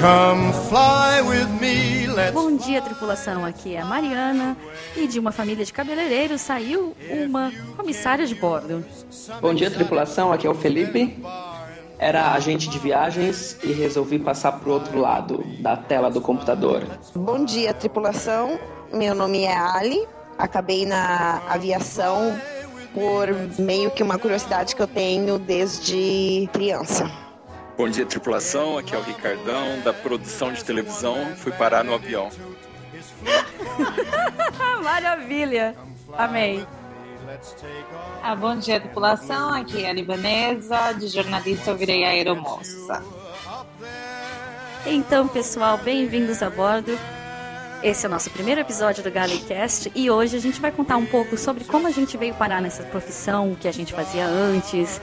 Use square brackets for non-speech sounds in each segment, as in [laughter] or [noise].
Come fly with me, let's Bom dia, tripulação. Aqui é a Mariana e de uma família de cabeleireiros saiu uma comissária de bordo. Bom dia, tripulação. Aqui é o Felipe. Era agente de viagens e resolvi passar pro outro lado da tela do computador. Bom dia, tripulação. Meu nome é Ali. Acabei na aviação por meio que uma curiosidade que eu tenho desde criança. Bom dia, tripulação. Aqui é o Ricardão, da produção de televisão. Fui parar no avião. [laughs] Maravilha! Amei. Ah, bom dia, tripulação. Aqui é a libanesa. De jornalista eu virei aeromoça. Então, pessoal, bem-vindos a bordo. Esse é o nosso primeiro episódio do Galecast e hoje a gente vai contar um pouco sobre como a gente veio parar nessa profissão, o que a gente fazia antes,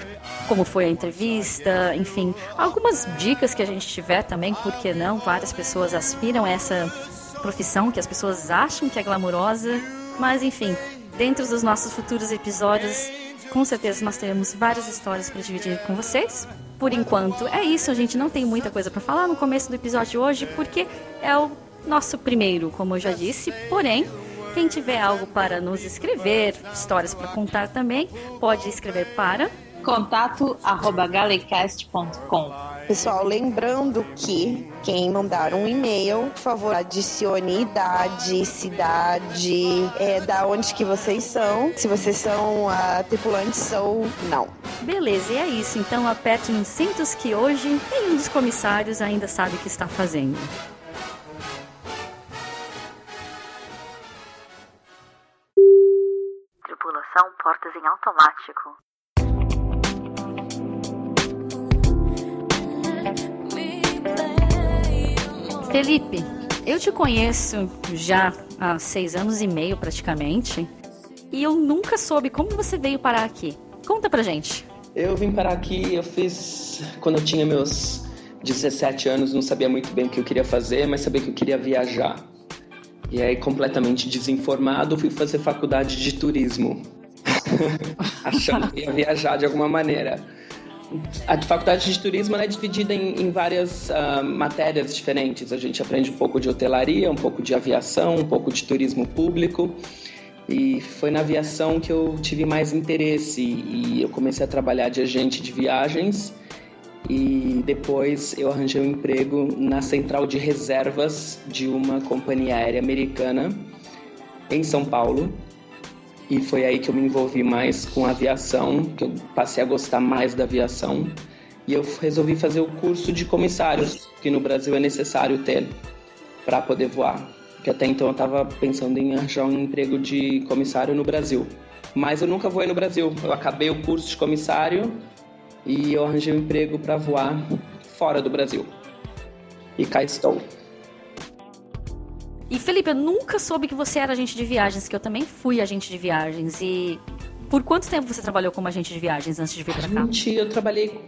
como foi a entrevista, enfim, algumas dicas que a gente tiver também, porque não? Várias pessoas aspiram a essa profissão que as pessoas acham que é glamurosa, mas enfim, dentro dos nossos futuros episódios, com certeza nós teremos várias histórias para dividir com vocês. Por enquanto é isso, a gente não tem muita coisa para falar no começo do episódio de hoje, porque é o nosso primeiro, como eu já disse. Porém, quem tiver algo para nos escrever, histórias para contar também, pode escrever para Contato arroba galecast.com. Pessoal, lembrando que quem mandar um e-mail, por favor, adicione idade, cidade, é, da onde que vocês são, se vocês são uh, tripulantes ou não. Beleza, e é isso. Então apertem os cintos que hoje nenhum dos comissários ainda sabe o que está fazendo. Em automático. Felipe, eu te conheço já há seis anos e meio praticamente. E eu nunca soube como você veio parar aqui. Conta pra gente. Eu vim parar aqui, eu fiz quando eu tinha meus 17 anos, não sabia muito bem o que eu queria fazer, mas sabia que eu queria viajar. E aí, completamente desinformado, fui fazer faculdade de turismo. [laughs] Achando que ia viajar de alguma maneira. A faculdade de turismo é dividida em, em várias uh, matérias diferentes. A gente aprende um pouco de hotelaria, um pouco de aviação, um pouco de turismo público. E foi na aviação que eu tive mais interesse e eu comecei a trabalhar de agente de viagens. E depois eu arranjei um emprego na central de reservas de uma companhia aérea americana em São Paulo. E foi aí que eu me envolvi mais com aviação, que eu passei a gostar mais da aviação. E eu resolvi fazer o curso de comissários, que no Brasil é necessário ter para poder voar. Que até então eu estava pensando em arranjar um emprego de comissário no Brasil. Mas eu nunca voei no Brasil. Eu acabei o curso de comissário e eu arranjei um emprego para voar fora do Brasil. E cá estou. E Felipe, eu nunca soube que você era agente de viagens, que eu também fui agente de viagens. E por quanto tempo você trabalhou como agente de viagens antes de vir para cá? Gente, eu trabalhei,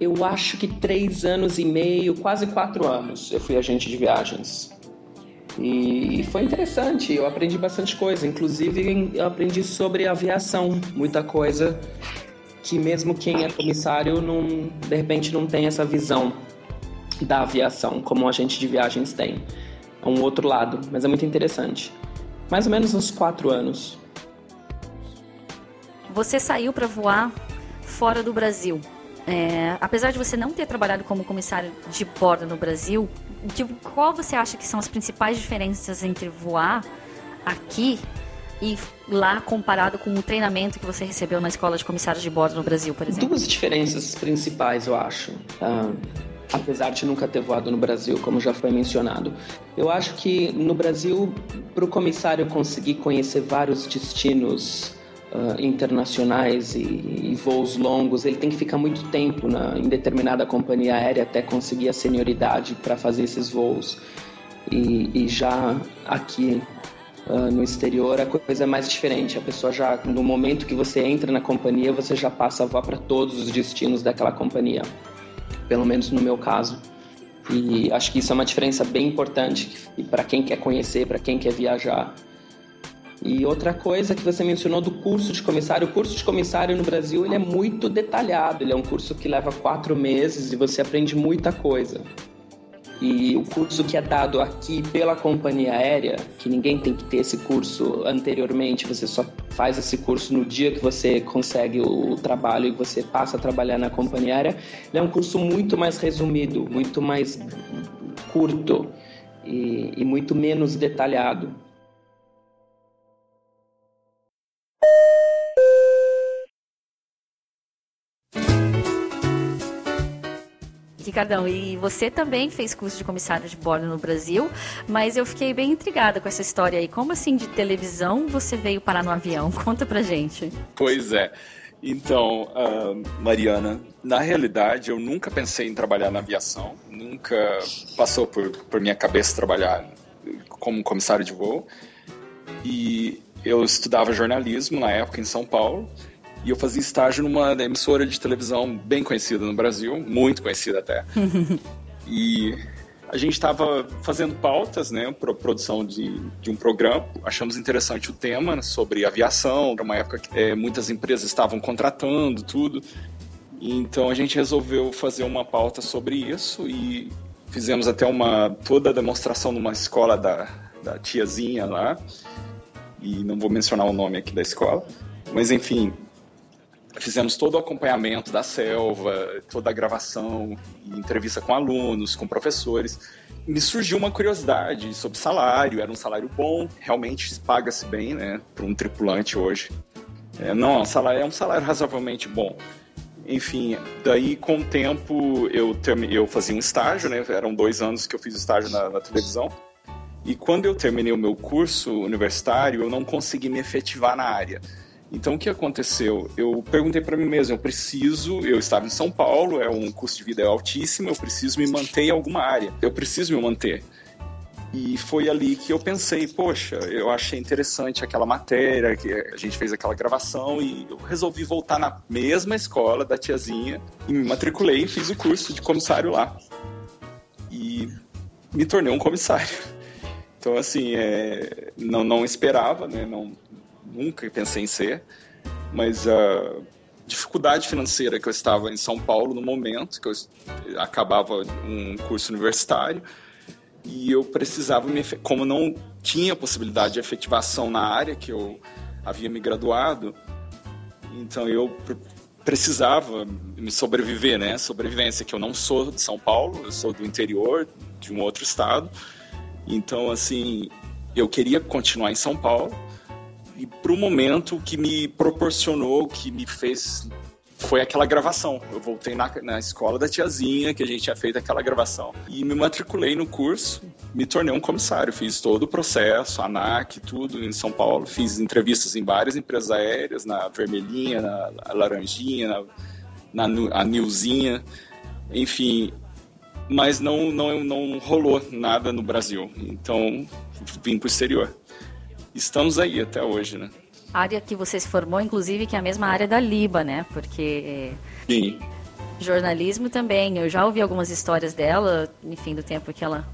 eu acho que três anos e meio, quase quatro anos. Eu fui agente de viagens. E foi interessante, eu aprendi bastante coisa. Inclusive, eu aprendi sobre aviação, muita coisa que mesmo quem é comissário não, de repente não tem essa visão da aviação como um agente de viagens tem. É um outro lado, mas é muito interessante. Mais ou menos uns quatro anos. Você saiu para voar fora do Brasil. É, apesar de você não ter trabalhado como comissário de bordo no Brasil, de, qual você acha que são as principais diferenças entre voar aqui e lá comparado com o treinamento que você recebeu na escola de comissários de bordo no Brasil, por exemplo? Duas diferenças principais, eu acho. Ah, apesar de nunca ter voado no Brasil, como já foi mencionado. Eu acho que no Brasil, para o comissário conseguir conhecer vários destinos uh, internacionais e, e, voos longos, ele tem que ficar muito tempo na, em determinada companhia aérea até conseguir a senioridade para fazer esses voos. E, e já aqui uh, no exterior a coisa é mais diferente. A pessoa já, no momento que você entra na companhia, você já passa a voar para todos os destinos daquela companhia pelo menos no meu caso. E acho que isso é uma diferença bem importante para quem quer conhecer, para quem quer viajar. E outra coisa que você mencionou do curso de comissário, o curso de comissário no Brasil ele é muito detalhado, ele é um curso que leva quatro meses e você aprende muita coisa. E o curso que é dado aqui pela companhia aérea, que ninguém tem que ter esse curso anteriormente, você só faz esse curso no dia que você consegue o trabalho e você passa a trabalhar na companhia aérea, ele é um curso muito mais resumido, muito mais curto e, e muito menos detalhado. Ricardão, e você também fez curso de comissário de bordo no Brasil, mas eu fiquei bem intrigada com essa história aí. Como assim de televisão você veio parar no avião? [laughs] Conta pra gente. Pois é. Então, uh, Mariana, na realidade eu nunca pensei em trabalhar na aviação, nunca passou por, por minha cabeça trabalhar como comissário de voo. E eu estudava jornalismo na época em São Paulo e eu fazia estágio numa emissora de televisão bem conhecida no Brasil, muito conhecida até. [laughs] e a gente estava fazendo pautas, né, para produção de, de um programa. Achamos interessante o tema sobre aviação, era uma época que é, muitas empresas estavam contratando tudo. Então a gente resolveu fazer uma pauta sobre isso e fizemos até uma toda a demonstração numa escola da, da tiazinha lá. E não vou mencionar o nome aqui da escola. Mas enfim, fizemos todo o acompanhamento da selva, toda a gravação, entrevista com alunos, com professores. Me surgiu uma curiosidade sobre salário, era um salário bom, realmente paga-se bem, né, para um tripulante hoje. É, não, salário, é um salário razoavelmente bom. Enfim, daí com o tempo eu, eu fazia um estágio, né, eram dois anos que eu fiz estágio na, na televisão. E quando eu terminei o meu curso universitário, eu não consegui me efetivar na área. Então, o que aconteceu? Eu perguntei para mim mesmo: eu preciso, eu estava em São Paulo, é um custo de vida altíssimo, eu preciso me manter em alguma área, eu preciso me manter. E foi ali que eu pensei, poxa, eu achei interessante aquela matéria, que a gente fez aquela gravação e eu resolvi voltar na mesma escola da tiazinha e me matriculei e fiz o curso de comissário lá. E me tornei um comissário. Então, assim, é, não, não esperava, né? Não, nunca pensei em ser, mas a dificuldade financeira que eu estava em São Paulo no momento, que eu acabava um curso universitário, e eu precisava me como não tinha possibilidade de efetivação na área que eu havia me graduado, então eu precisava me sobreviver, né? Sobrevivência que eu não sou de São Paulo, eu sou do interior de um outro estado. Então assim, eu queria continuar em São Paulo, e para o momento que me proporcionou, que me fez foi aquela gravação. Eu voltei na, na escola da tiazinha, que a gente tinha feito aquela gravação. E me matriculei no curso, me tornei um comissário. Fiz todo o processo, ANAC, tudo em São Paulo. Fiz entrevistas em várias empresas aéreas, na Vermelhinha, na, Laranjinha, na, na a Nilzinha, enfim. Mas não, não, não rolou nada no Brasil. Então, vim para o exterior estamos aí até hoje, né? A área que você se formou, inclusive, que é a mesma área da Liba, né? Porque Sim. jornalismo também. Eu já ouvi algumas histórias dela, enfim, do tempo que ela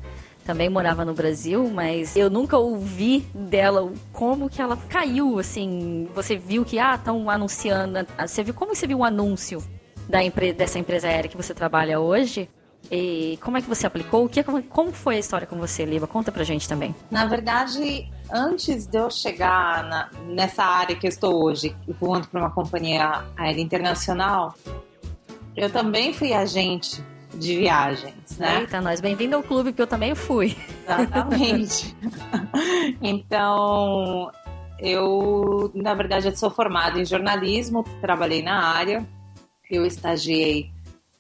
também morava no Brasil, mas eu nunca ouvi dela como que ela caiu, assim. Você viu que, ah, estão anunciando. Você viu como você viu o um anúncio da empre dessa empresa aérea que você trabalha hoje? E como é que você aplicou? O que, como foi a história com você, Liba? Conta pra gente também. Na verdade, antes de eu chegar na, nessa área que eu estou hoje, voando para uma companhia aérea internacional, eu também fui agente de viagens, né? Eita, nós, bem-vindo ao clube, que eu também fui. Exatamente. [laughs] então, eu, na verdade, eu sou formada em jornalismo, trabalhei na área, eu estagiei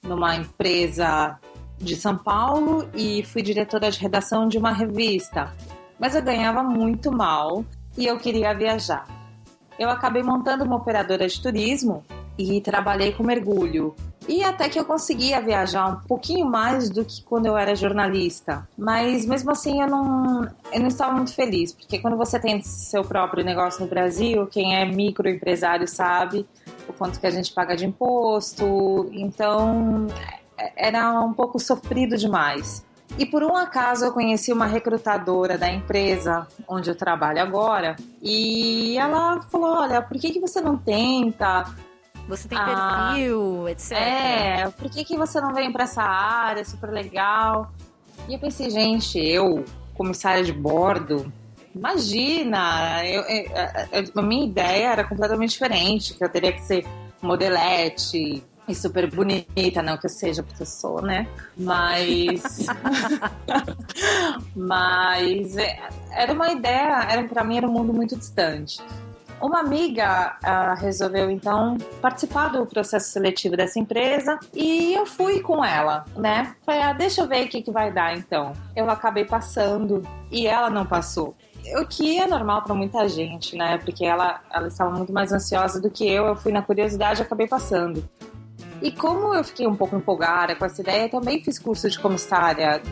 numa empresa de São Paulo e fui diretora de redação de uma revista. Mas eu ganhava muito mal e eu queria viajar. Eu acabei montando uma operadora de turismo e trabalhei com mergulho. E até que eu conseguia viajar um pouquinho mais do que quando eu era jornalista. Mas mesmo assim eu não, eu não estava muito feliz, porque quando você tem seu próprio negócio no Brasil, quem é microempresário sabe o quanto que a gente paga de imposto. Então era um pouco sofrido demais. E por um acaso eu conheci uma recrutadora da empresa onde eu trabalho agora e ela falou: Olha, por que, que você não tenta? Você tem perfil, etc. É, por que, que você não vem para essa área super legal? E eu pensei, gente, eu, comissária de bordo, imagina, eu, eu, a minha ideia era completamente diferente, que eu teria que ser modelete, e super bonita, não que eu seja professor, né? Mas. [laughs] Mas é, era uma ideia, era, pra mim era um mundo muito distante. Uma amiga uh, resolveu então participar do processo seletivo dessa empresa e eu fui com ela, né? Falei, ah, deixa eu ver o que, que vai dar então. Eu acabei passando e ela não passou. O que é normal para muita gente, né? Porque ela, ela estava muito mais ansiosa do que eu. Eu fui na curiosidade e acabei passando. E como eu fiquei um pouco empolgada com essa ideia, também fiz curso de comissária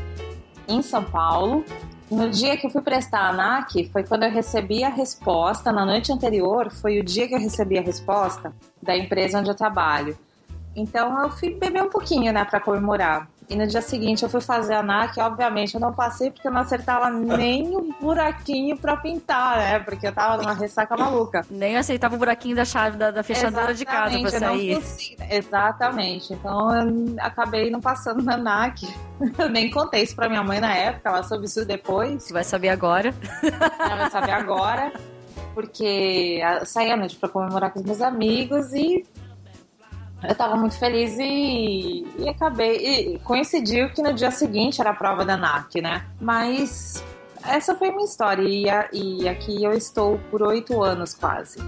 em São Paulo no dia que eu fui prestar a ANAC, foi quando eu recebi a resposta, na noite anterior, foi o dia que eu recebi a resposta da empresa onde eu trabalho. Então eu fui beber um pouquinho, né, para comemorar. E no dia seguinte eu fui fazer a NAC, obviamente eu não passei porque eu não acertava nem o buraquinho para pintar, né? Porque eu tava numa ressaca maluca. Nem aceitava o buraquinho da chave da, da fechadura de casa pra sair. Exatamente. Então eu acabei não passando na NAC. [laughs] Eu nem contei isso pra minha mãe na época, ela soube isso depois. Você vai saber agora. [laughs] Ela vai saber agora. Porque saí à noite pra comemorar com os meus amigos e eu tava muito feliz e, e acabei. E coincidiu que no dia seguinte era a prova da NAC, né? Mas essa foi minha história e, a, e aqui eu estou por oito anos quase.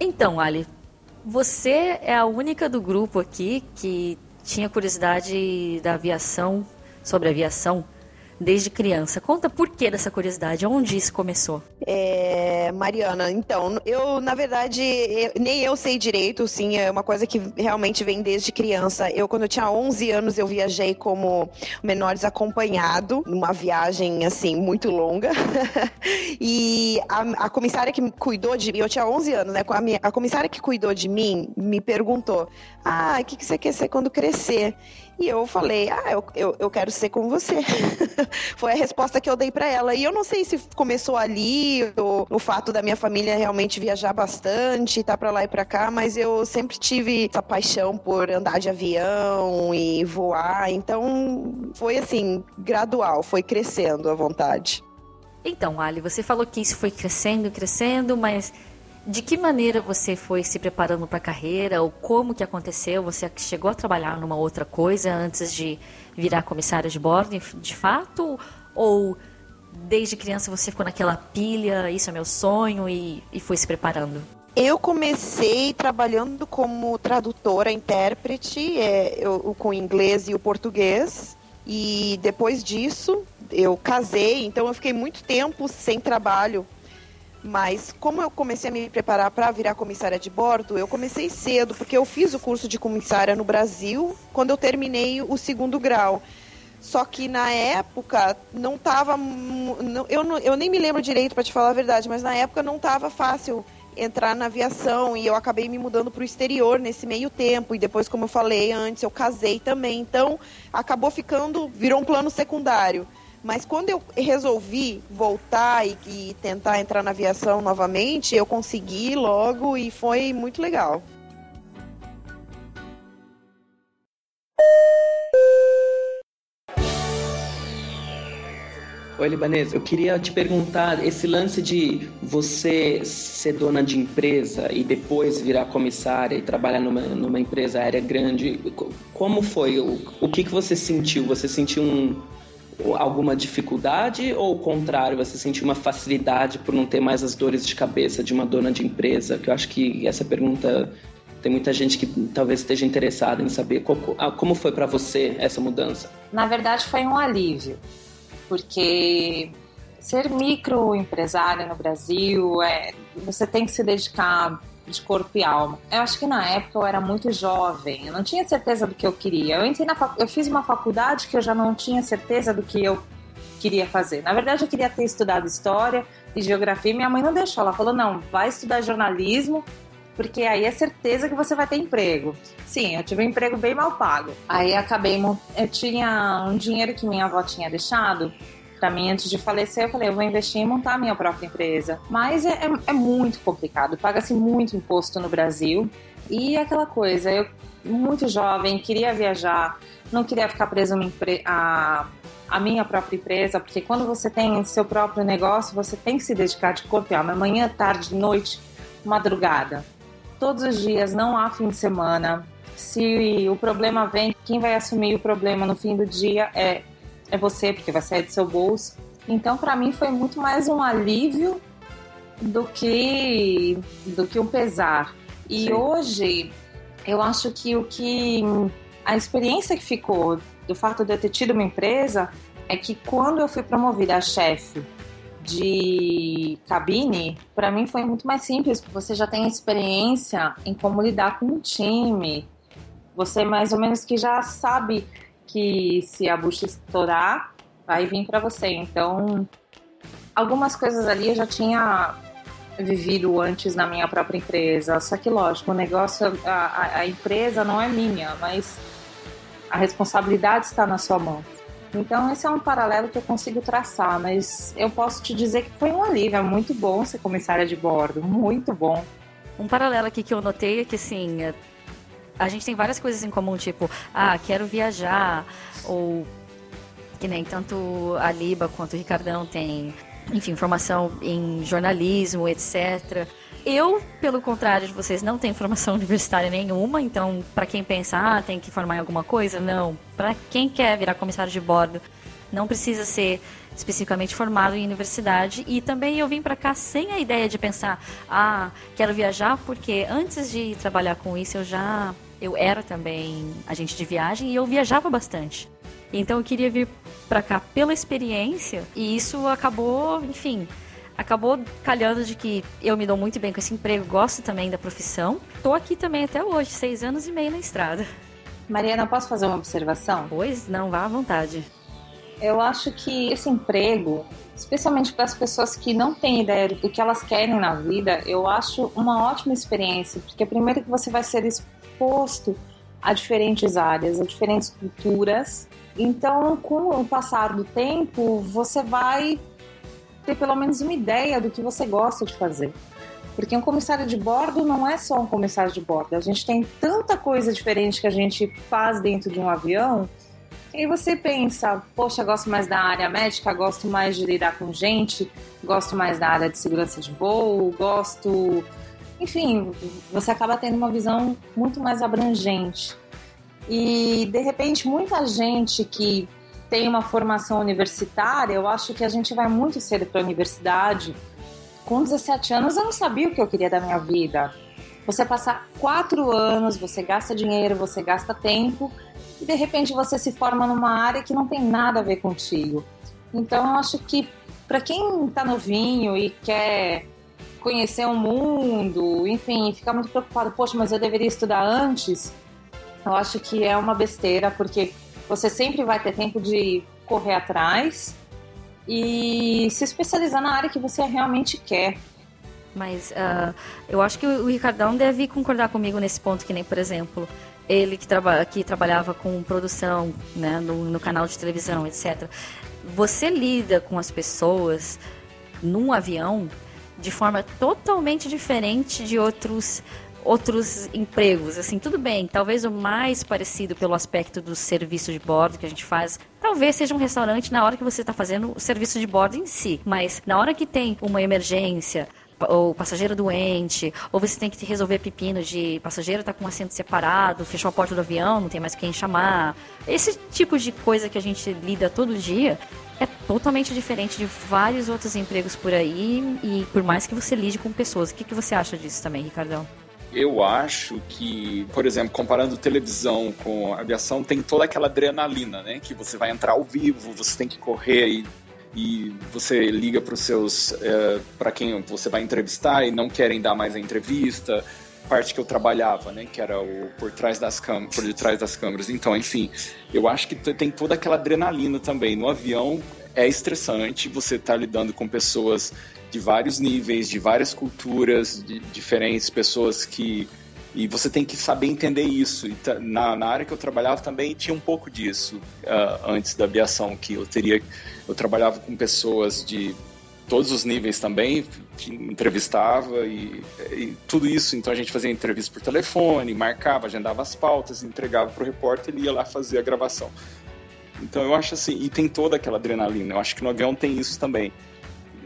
Então, Ali, você é a única do grupo aqui que tinha curiosidade da aviação sobre aviação desde criança. Conta por que dessa curiosidade, onde isso começou? É, Mariana, então, eu, na verdade, eu, nem eu sei direito, sim, é uma coisa que realmente vem desde criança. Eu, quando eu tinha 11 anos, eu viajei como menores acompanhado, numa viagem, assim, muito longa. [laughs] e a, a, comissária que cuidou de mim, eu tinha 11 anos, né, a, minha, a comissária que cuidou de mim me perguntou, ah, o que, que você quer ser quando crescer? E eu falei, ah, eu, eu, eu quero ser com você. [laughs] Foi a resposta que eu dei para ela. E eu não sei se começou ali, o, o fato da minha família realmente viajar bastante, tá para lá e para cá, mas eu sempre tive essa paixão por andar de avião e voar. Então foi assim, gradual, foi crescendo a vontade. Então, Ali, você falou que isso foi crescendo, crescendo, mas de que maneira você foi se preparando para a carreira ou como que aconteceu? Você chegou a trabalhar numa outra coisa antes de virar comissária de bordo, de fato? Ou desde criança você ficou naquela pilha, isso é meu sonho e, e foi se preparando? Eu comecei trabalhando como tradutora, intérprete, é, eu, com inglês e o português. E depois disso, eu casei, então eu fiquei muito tempo sem trabalho mas como eu comecei a me preparar para virar comissária de bordo, eu comecei cedo, porque eu fiz o curso de comissária no Brasil quando eu terminei o segundo grau. Só que na época não estava. Eu, não, eu nem me lembro direito, para te falar a verdade, mas na época não estava fácil entrar na aviação e eu acabei me mudando para o exterior nesse meio tempo. E depois, como eu falei antes, eu casei também. Então acabou ficando. virou um plano secundário. Mas quando eu resolvi voltar e, e, tentar entrar na aviação novamente, eu consegui logo e foi muito legal. Oi, Libanês, eu queria te perguntar, esse lance de você ser dona de empresa e depois virar comissária e trabalhar numa, numa empresa aérea grande, como foi? O, o que, que você sentiu? Você sentiu um, alguma dificuldade ou o contrário, você sentiu uma facilidade por não ter mais as dores de cabeça de uma dona de empresa? Que eu acho que essa pergunta tem muita gente que talvez esteja interessada em saber ah, como foi para você essa mudança. Na verdade, foi um alívio, porque ser microempresária no Brasil, é, você tem que se dedicar de corpo e alma. Eu acho que na época eu era muito jovem, eu não tinha certeza do que eu queria. Eu entrei na fac... eu fiz uma faculdade que eu já não tinha certeza do que eu queria fazer. Na verdade, eu queria ter estudado história e geografia minha mãe não deixou. Ela falou: "Não, vai estudar jornalismo, porque aí é certeza que você vai ter emprego". Sim, eu tive um emprego bem mal pago. Aí acabei eu tinha um dinheiro que minha avó tinha deixado antes de falecer, eu falei, eu vou investir em montar minha própria empresa. Mas é, é, é muito complicado, paga-se muito imposto no Brasil. E aquela coisa, eu muito jovem, queria viajar, não queria ficar preso a, a minha própria empresa, porque quando você tem seu próprio negócio, você tem que se dedicar de corpo e alma, manhã, tarde, noite, madrugada. Todos os dias, não há fim de semana. Se o problema vem, quem vai assumir o problema no fim do dia é, é você, porque vai sair do seu bolso. Então, para mim, foi muito mais um alívio do que, do que um pesar. E Sim. hoje, eu acho que o que a experiência que ficou do fato de eu ter tido uma empresa é que quando eu fui promovida a chefe de cabine, para mim foi muito mais simples, porque você já tem experiência em como lidar com um time. Você mais ou menos que já sabe que se a bucha estourar, vai vir para você. Então, algumas coisas ali eu já tinha vivido antes na minha própria empresa. Só que, lógico, o negócio, a, a empresa não é minha, mas a responsabilidade está na sua mão. Então, esse é um paralelo que eu consigo traçar, mas eu posso te dizer que foi um alívio. É muito bom ser comissária de bordo, muito bom. Um paralelo aqui que eu notei é que, assim, a gente tem várias coisas em comum, tipo, ah, quero viajar, ou que nem tanto a Liba quanto o Ricardão tem, enfim, formação em jornalismo, etc. Eu, pelo contrário de vocês, não tenho formação [laughs] universitária nenhuma, então, para quem pensa, ah, tem que formar em alguma coisa, não. Para quem quer virar comissário de bordo, não precisa ser especificamente formado em universidade. E também eu vim para cá sem a ideia de pensar, ah, quero viajar, porque antes de trabalhar com isso eu já. Eu era também agente de viagem e eu viajava bastante. Então eu queria vir para cá pela experiência e isso acabou, enfim, acabou calhando de que eu me dou muito bem com esse emprego, gosto também da profissão. Tô aqui também até hoje, seis anos e meio na estrada. Mariana, posso fazer uma observação? Pois não, vá à vontade. Eu acho que esse emprego, especialmente para as pessoas que não têm ideia do que elas querem na vida, eu acho uma ótima experiência, porque primeiro que você vai ser exposto a diferentes áreas, a diferentes culturas. Então, com o passar do tempo, você vai ter pelo menos uma ideia do que você gosta de fazer. Porque um comissário de bordo não é só um comissário de bordo. A gente tem tanta coisa diferente que a gente faz dentro de um avião. E você pensa, poxa, gosto mais da área médica, gosto mais de lidar com gente, gosto mais da área de segurança de voo, gosto. Enfim, você acaba tendo uma visão muito mais abrangente. E de repente, muita gente que tem uma formação universitária, eu acho que a gente vai muito cedo para a universidade. Com 17 anos, eu não sabia o que eu queria da minha vida. Você passar quatro anos, você gasta dinheiro, você gasta tempo, e de repente você se forma numa área que não tem nada a ver contigo. Então, eu acho que para quem está novinho e quer conhecer o mundo, enfim, fica muito preocupado, poxa, mas eu deveria estudar antes. Eu acho que é uma besteira, porque você sempre vai ter tempo de correr atrás e se especializar na área que você realmente quer. Mas uh, eu acho que o Ricardão deve concordar comigo nesse ponto, que nem, por exemplo, ele que, traba que trabalhava com produção né, no, no canal de televisão, etc. Você lida com as pessoas num avião de forma totalmente diferente de outros outros empregos, assim, tudo bem, talvez o mais parecido pelo aspecto do serviço de bordo que a gente faz, talvez seja um restaurante na hora que você está fazendo o serviço de bordo em si, mas na hora que tem uma emergência, ou passageiro doente, ou você tem que resolver pepino de passageiro tá com um assento separado, fechou a porta do avião, não tem mais quem chamar. Esse tipo de coisa que a gente lida todo dia é totalmente diferente de vários outros empregos por aí e por mais que você lide com pessoas. O que, que você acha disso também, Ricardão? eu acho que, por exemplo, comparando televisão com aviação, tem toda aquela adrenalina, né? Que você vai entrar ao vivo, você tem que correr e, e você liga para os seus, é, para quem você vai entrevistar e não querem dar mais a entrevista. Parte que eu trabalhava, né? Que era o por trás das câmeras, por detrás das câmeras. Então, enfim, eu acho que tem toda aquela adrenalina também. No avião é estressante, você está lidando com pessoas de vários níveis, de várias culturas de diferentes, pessoas que E você tem que saber entender isso. E na, na área que eu trabalhava também tinha um pouco disso uh, antes da aviação, que eu teria, eu trabalhava com pessoas de todos os níveis também, entrevistava e, e, tudo isso. Então a gente fazia entrevista por telefone, marcava, agendava as pautas, entregava para o repórter e ia lá fazer a gravação. Então eu acho assim, e tem toda aquela adrenalina. Eu acho que no avião tem isso também.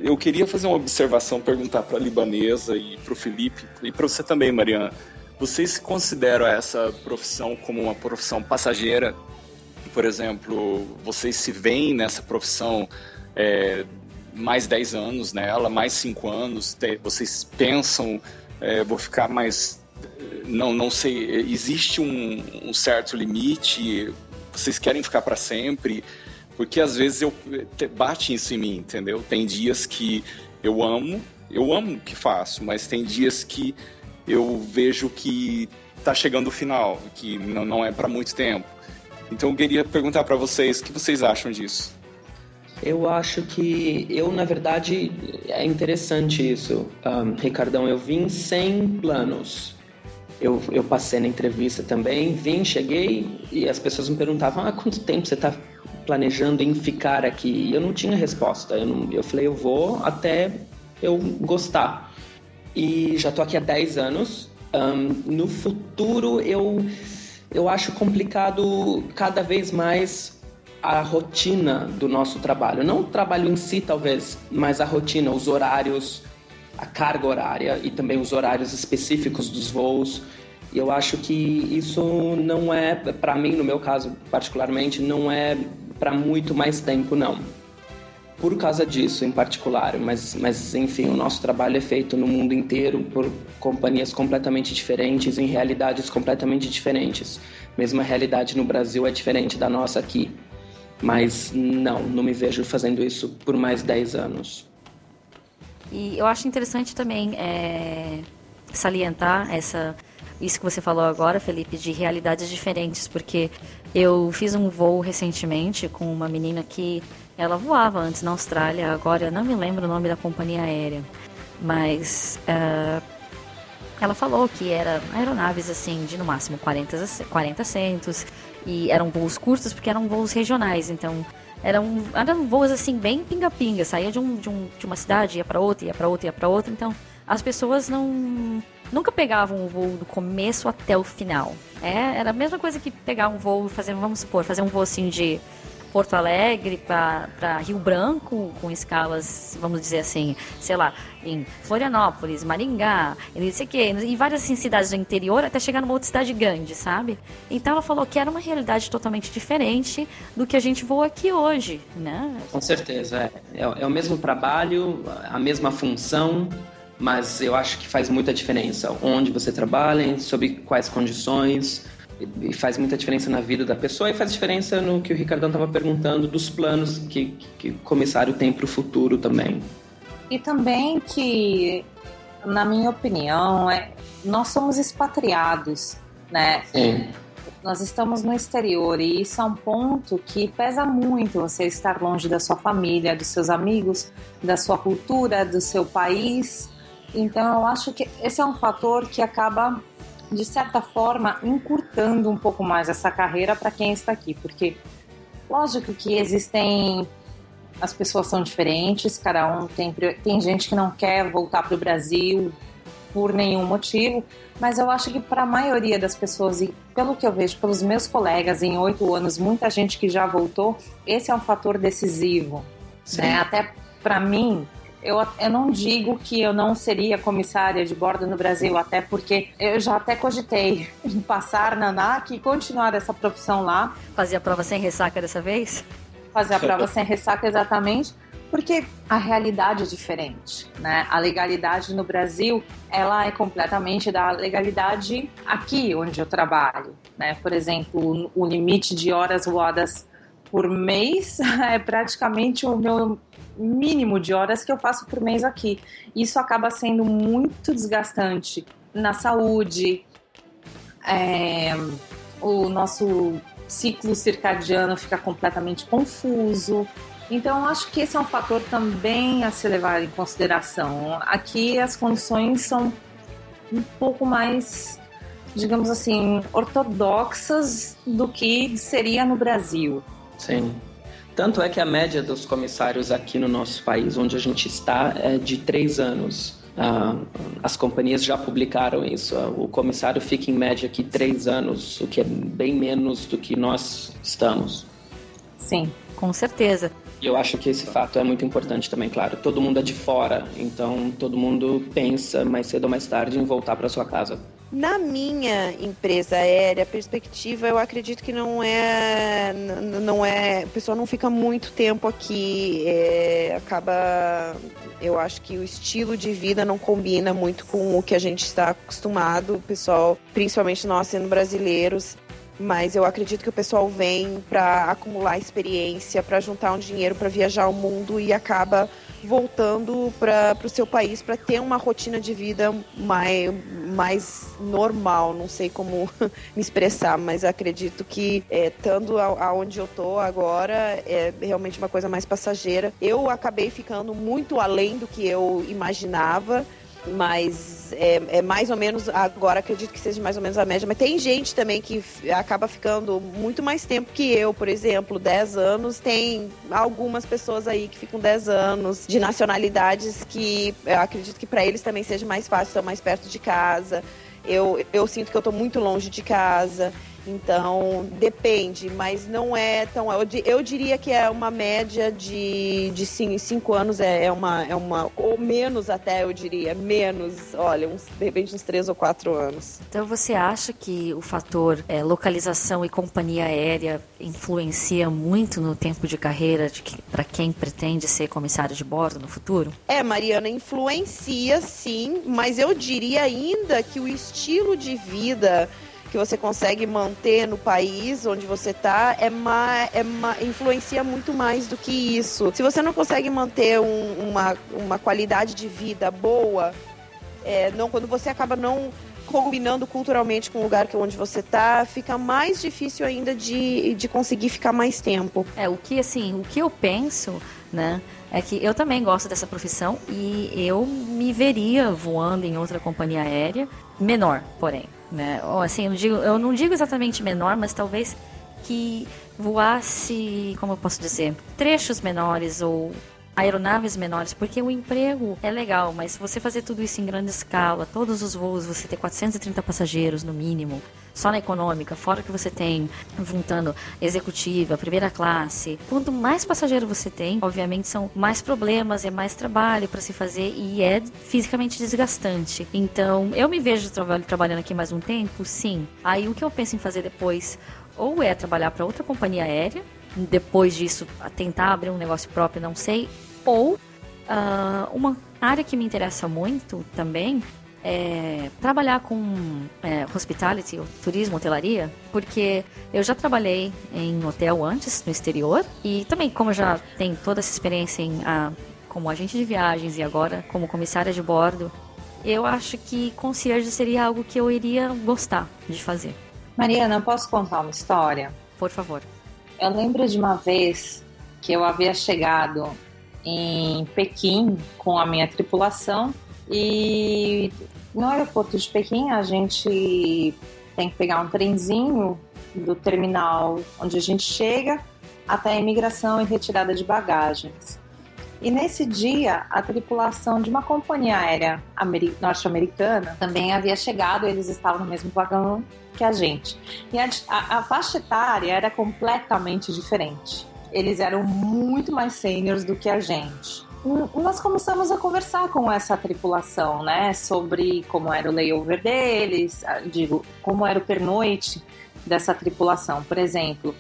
Eu queria fazer uma observação, perguntar para a libanesa e para o Felipe e para você também, Mariana. Vocês consideram essa profissão como uma profissão passageira? Por exemplo, vocês se veem nessa profissão é, mais 10 anos nela, mais 5 anos? Vocês pensam, é, vou ficar mais. Não, não sei, existe um, um certo limite? Vocês querem ficar para sempre? Porque às vezes eu bate isso em mim, entendeu? Tem dias que eu amo, eu amo o que faço, mas tem dias que eu vejo que está chegando o final, que não, é para muito tempo. Então eu queria perguntar para vocês o que vocês acham disso. Eu acho que eu, na verdade, é interessante isso, um, Ricardão. Eu vim sem planos. Eu, eu passei na entrevista também, vim, cheguei e as pessoas me perguntavam: ah, quanto tempo você está planejando em ficar aqui? E eu não tinha resposta. Eu, não, eu falei: eu vou até eu gostar. E já estou aqui há 10 anos. Um, no futuro, eu, eu acho complicado cada vez mais a rotina do nosso trabalho. Não o trabalho em si, talvez, mas a rotina, os horários, a carga horária e também os horários específicos dos voos. E eu acho que isso não é, para mim, no meu caso particularmente, não é para muito mais tempo, não. Por causa disso em particular, mas, mas enfim, o nosso trabalho é feito no mundo inteiro por companhias completamente diferentes, em realidades completamente diferentes. Mesmo a realidade no Brasil é diferente da nossa aqui. Mas não, não me vejo fazendo isso por mais 10 anos. E eu acho interessante também é, salientar essa, isso que você falou agora, Felipe, de realidades diferentes, porque eu fiz um voo recentemente com uma menina que ela voava antes na Austrália, agora eu não me lembro o nome da companhia aérea, mas uh, ela falou que era aeronaves assim de no máximo 40, 40 assentos e eram voos curtos porque eram voos regionais, então eram, eram voos assim bem pinga-pinga, saía de, um, de, um, de uma cidade, ia para outra, ia para outra, ia para outra, então as pessoas não nunca pegavam o voo do começo até o final. É, era a mesma coisa que pegar um voo, fazer, vamos supor, fazer um voo assim de Porto Alegre para Rio Branco, com escalas, vamos dizer assim, sei lá, em Florianópolis, Maringá, não sei o quê, e várias assim, cidades do interior, até chegar numa outra cidade grande, sabe? Então ela falou que era uma realidade totalmente diferente do que a gente voa aqui hoje, né? Com certeza, é, é, é o mesmo trabalho, a mesma função, mas eu acho que faz muita diferença onde você trabalha, sob quais condições, e faz muita diferença na vida da pessoa e faz diferença no que o Ricardão estava perguntando dos planos que, que o comissário tem para o futuro também. E também que, na minha opinião, é, nós somos expatriados, né? Sim. Nós estamos no exterior e isso é um ponto que pesa muito você estar longe da sua família, dos seus amigos, da sua cultura, do seu país. Então, eu acho que esse é um fator que acaba de certa forma, encurtando um pouco mais essa carreira para quem está aqui, porque lógico que existem as pessoas são diferentes, cada um tem tem gente que não quer voltar para o Brasil por nenhum motivo, mas eu acho que para a maioria das pessoas e pelo que eu vejo pelos meus colegas em oito anos, muita gente que já voltou, esse é um fator decisivo, né? Até para mim, eu, eu não digo que eu não seria comissária de bordo no Brasil, até porque eu já até cogitei [laughs] em passar na ANAC e continuar essa profissão lá. Fazer a prova sem ressaca dessa vez? Fazer a prova [laughs] sem ressaca, exatamente porque a realidade é diferente, né? A legalidade no Brasil, ela é completamente da legalidade aqui onde eu trabalho, né? Por exemplo, o limite de horas voadas por mês [laughs] é praticamente o meu mínimo de horas que eu faço por mês aqui. Isso acaba sendo muito desgastante na saúde, é, o nosso ciclo circadiano fica completamente confuso. Então, acho que esse é um fator também a se levar em consideração. Aqui as condições são um pouco mais digamos assim, ortodoxas do que seria no Brasil. Sim. Tanto é que a média dos comissários aqui no nosso país, onde a gente está, é de três anos. Ah, as companhias já publicaram isso. O comissário fica em média aqui três anos, o que é bem menos do que nós estamos. Sim. Com certeza. Eu acho que esse fato é muito importante também, claro. Todo mundo é de fora, então todo mundo pensa mais cedo ou mais tarde em voltar para sua casa. Na minha empresa aérea, a perspectiva eu acredito que não é. não é. O pessoal não fica muito tempo aqui. É, acaba. Eu acho que o estilo de vida não combina muito com o que a gente está acostumado. O pessoal, principalmente nós sendo brasileiros, mas eu acredito que o pessoal vem para acumular experiência, para juntar um dinheiro para viajar o mundo e acaba voltando para o seu país para ter uma rotina de vida mais, mais normal. Não sei como [laughs] me expressar, mas acredito que é, estando aonde eu tô agora é realmente uma coisa mais passageira. Eu acabei ficando muito além do que eu imaginava mas é, é, mais ou menos, agora acredito que seja mais ou menos a média, mas tem gente também que acaba ficando muito mais tempo que eu, por exemplo, 10 anos, tem algumas pessoas aí que ficam 10 anos, de nacionalidades que eu acredito que para eles também seja mais fácil, estão mais perto de casa. Eu, eu sinto que eu estou muito longe de casa. Então, depende, mas não é tão. Eu, eu diria que é uma média de, de cinco, cinco anos, é, é, uma, é uma. Ou menos até, eu diria. Menos, olha, uns, de repente uns três ou quatro anos. Então, você acha que o fator é, localização e companhia aérea influencia muito no tempo de carreira de que, para quem pretende ser comissário de bordo no futuro? É, Mariana, influencia sim, mas eu diria ainda que o estilo de vida que você consegue manter no país onde você está é, é influencia muito mais do que isso. Se você não consegue manter um, uma, uma qualidade de vida boa, é, não, quando você acaba não combinando culturalmente com o lugar que onde você está, fica mais difícil ainda de, de conseguir ficar mais tempo. É, o que assim, o que eu penso, né, é que eu também gosto dessa profissão e eu me veria voando em outra companhia aérea, menor, porém né? Ou assim, eu, digo, eu não digo exatamente menor, mas talvez que voasse, como eu posso dizer, trechos menores ou aeronaves menores, porque o emprego é legal, mas você fazer tudo isso em grande escala, todos os voos, você ter 430 passageiros no mínimo, só na econômica, fora que você tem juntando executiva, primeira classe, quanto mais passageiro você tem, obviamente são mais problemas, é mais trabalho para se fazer e é fisicamente desgastante. Então, eu me vejo trabalhando aqui mais um tempo, sim. Aí o que eu penso em fazer depois ou é trabalhar para outra companhia aérea, depois disso tentar abrir um negócio próprio, não sei, ou uh, uma área que me interessa muito também é trabalhar com é, hospitality, turismo, hotelaria, porque eu já trabalhei em hotel antes, no exterior, e também como eu já tenho toda essa experiência em, a, como agente de viagens e agora como comissária de bordo, eu acho que concierge seria algo que eu iria gostar de fazer. Mariana, posso contar uma história? Por favor. Eu lembro de uma vez que eu havia chegado em Pequim com a minha tripulação e no aeroporto de Pequim a gente tem que pegar um trenzinho do terminal onde a gente chega até a imigração e retirada de bagagens. E nesse dia, a tripulação de uma companhia aérea norte-americana também havia chegado, eles estavam no mesmo vagão que a gente. E a, a, faixa etária era completamente diferente eles eram muito mais seniors do que a gente. Nós começamos a conversar com essa tripulação, né, sobre como era o layover deles, digo, como era o pernoite dessa tripulação. Por exemplo,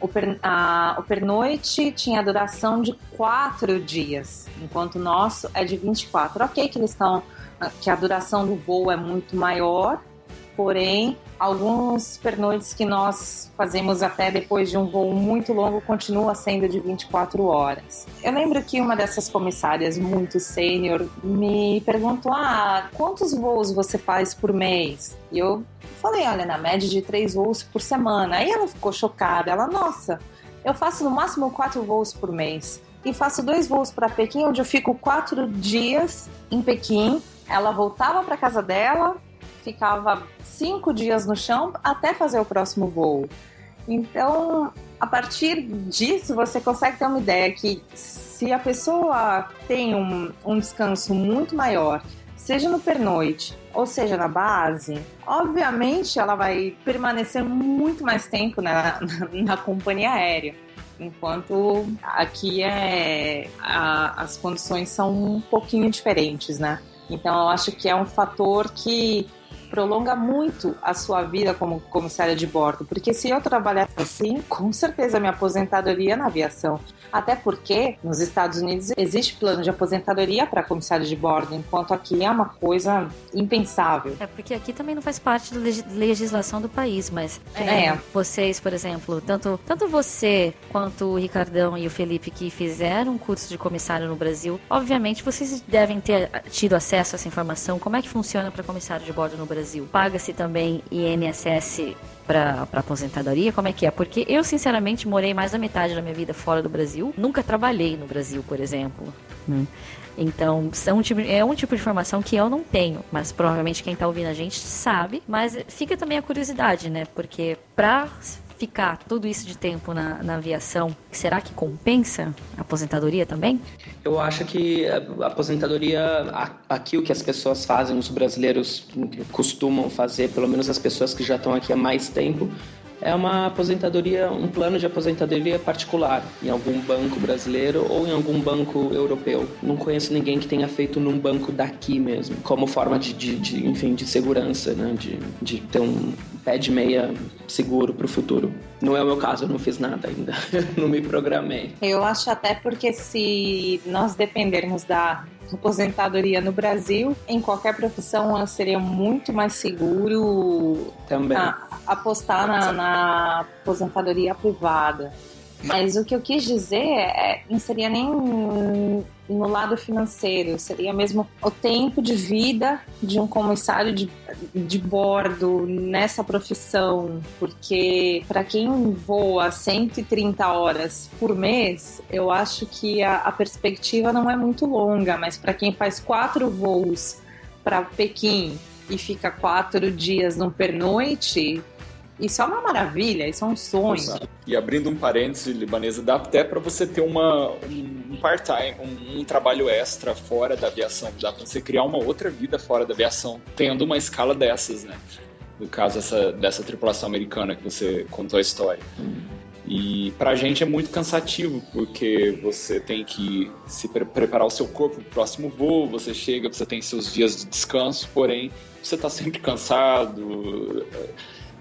o, per, a, o pernoite tinha duração de quatro dias, enquanto o nosso é de 24. Ok que eles estão, que a duração do voo é muito maior, porém, alguns pernoites que nós fazemos até depois de um voo muito longo continua sendo de 24 horas. Eu lembro que uma dessas comissárias muito sênior me perguntou: "Ah, quantos voos você faz por mês?" E eu falei: "Olha, na média de três voos por semana". Aí ela ficou chocada. Ela: "Nossa, eu faço no máximo quatro voos por mês." E faço dois voos para Pequim, onde eu fico quatro dias em Pequim. Ela voltava para casa dela, ficava cinco dias no chão até fazer o próximo voo. Então, a partir disso, você consegue ter uma ideia que se a pessoa tem um, um descanso muito maior, seja no pernoite ou seja na base, obviamente ela vai permanecer muito mais tempo na, na, [laughs] na companhia aérea. Enquanto aqui é a, as condições são um pouquinho diferentes, né? Então eu acho que é um fator que prolonga muito a sua vida como comissária de bordo, porque se eu trabalhasse assim, com certeza minha aposentadoria na aviação. Até porque nos Estados Unidos existe plano de aposentadoria para comissário de bordo, enquanto aqui é uma coisa impensável. É porque aqui também não faz parte da legislação do país, mas é. é. vocês, por exemplo, tanto, tanto você quanto o Ricardão e o Felipe que fizeram um curso de comissário no Brasil, obviamente vocês devem ter tido acesso a essa informação. Como é que funciona para comissário de bordo no Brasil? Paga-se também INSS para aposentadoria? Como é que é? Porque eu, sinceramente, morei mais da metade da minha vida fora do Brasil. Nunca trabalhei no Brasil, por exemplo. Né? Então, são, tipo, é um tipo de informação que eu não tenho, mas provavelmente quem está ouvindo a gente sabe. Mas fica também a curiosidade, né? Porque para ficar tudo isso de tempo na, na aviação, será que compensa a aposentadoria também? Eu acho que a aposentadoria, aqui o que as pessoas fazem, os brasileiros costumam fazer, pelo menos as pessoas que já estão aqui há mais tempo, é uma aposentadoria, um plano de aposentadoria particular em algum banco brasileiro ou em algum banco europeu. Não conheço ninguém que tenha feito num banco daqui mesmo, como forma de, de, de enfim, de segurança, né? De, de ter um pé de meia seguro para o futuro. Não é o meu caso, eu não fiz nada ainda, [laughs] não me programei. Eu acho até porque se nós dependermos da aposentadoria no Brasil, em qualquer profissão seria muito mais seguro também a, apostar na, na aposentadoria privada. Mas o que eu quis dizer é, não seria nem no lado financeiro, seria mesmo o tempo de vida de um comissário de, de bordo nessa profissão, porque para quem voa 130 horas por mês, eu acho que a, a perspectiva não é muito longa, mas para quem faz quatro voos para Pequim e fica quatro dias no pernoite, isso é uma maravilha, isso é um sonho. E abrindo um parêntese, libanesa, dá até para você ter uma, um part-time, um, um, trabalho extra fora da aviação. Dá para você criar uma outra vida fora da aviação, tendo uma escala dessas, né? No caso essa, dessa tripulação americana que você contou a história. E pra gente é muito cansativo, porque você tem que se pre preparar o seu corpo para o próximo voo, você chega, você tem seus dias de descanso, porém você está sempre cansado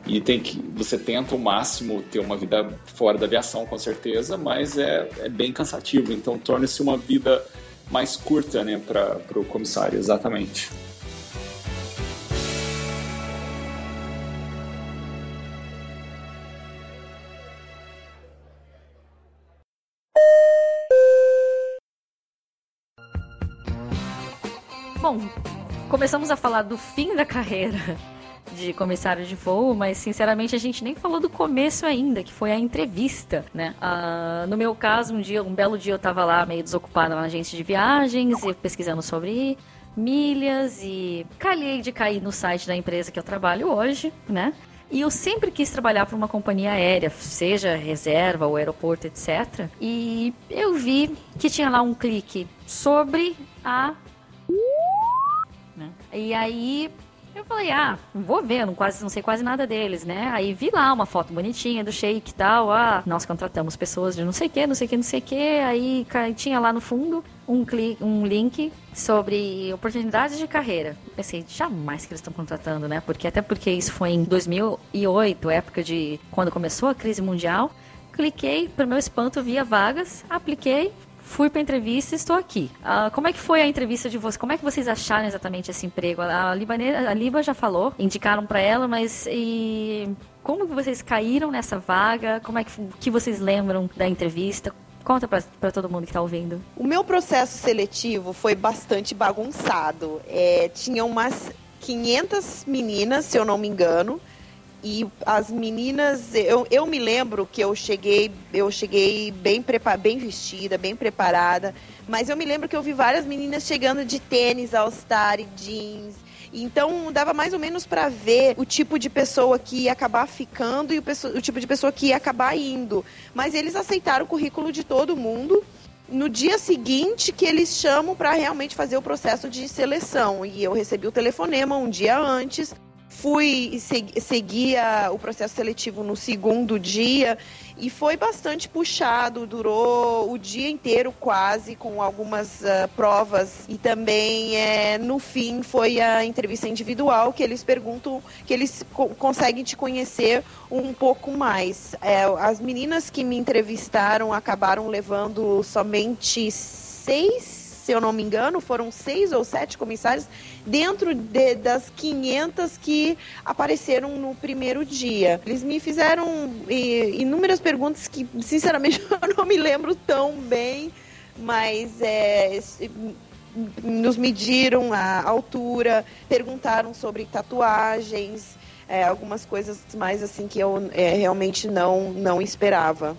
e tem que você tenta o máximo ter uma vida fora da aviação com certeza mas é, é bem cansativo. Então torna-se uma vida mais curta né para o comissário exatamente. Bom, começamos a falar do fim da carreira de comissário de voo, mas sinceramente a gente nem falou do começo ainda, que foi a entrevista, né? Uh, no meu caso, um dia, um belo dia eu tava lá meio desocupada na agência de viagens e pesquisando sobre milhas e calhei de cair no site da empresa que eu trabalho hoje, né? E eu sempre quis trabalhar para uma companhia aérea, seja reserva ou aeroporto, etc. E eu vi que tinha lá um clique sobre a. Né? E aí eu falei, ah, vou ver, não, quase, não sei quase nada deles, né? Aí vi lá uma foto bonitinha do Sheik e tal. Ah, nós contratamos pessoas de não sei o que, não sei o que, não sei o que. Aí tinha lá no fundo um, clique, um link sobre oportunidades de carreira. Pensei, jamais que eles estão contratando, né? Porque até porque isso foi em 2008, época de quando começou a crise mundial. Cliquei, para meu espanto, via vagas, apliquei, fui para entrevista e estou aqui. Uh, como é que foi a entrevista de vocês? Como é que vocês acharam exatamente esse emprego? A, a Liba já falou, indicaram para ela, mas e como vocês caíram nessa vaga? Como é que, que vocês lembram da entrevista? Conta para todo mundo que está ouvindo. O meu processo seletivo foi bastante bagunçado. É, tinha umas 500 meninas, se eu não me engano. E as meninas, eu, eu me lembro que eu cheguei, eu cheguei bem, bem vestida, bem preparada, mas eu me lembro que eu vi várias meninas chegando de tênis, all-star jeans, Então dava mais ou menos para ver o tipo de pessoa que ia acabar ficando e o, o tipo de pessoa que ia acabar indo. Mas eles aceitaram o currículo de todo mundo no dia seguinte que eles chamam para realmente fazer o processo de seleção. E eu recebi o telefonema um dia antes fui seguia o processo seletivo no segundo dia e foi bastante puxado, durou o dia inteiro quase com algumas uh, provas e também é, no fim foi a entrevista individual que eles perguntam que eles co conseguem te conhecer um pouco mais. É, as meninas que me entrevistaram acabaram levando somente seis se eu não me engano, foram seis ou sete comissários dentro de, das 500 que apareceram no primeiro dia. Eles me fizeram inúmeras perguntas que, sinceramente, [laughs] eu não me lembro tão bem, mas é, nos mediram a altura, perguntaram sobre tatuagens, é, algumas coisas mais assim que eu é, realmente não, não esperava.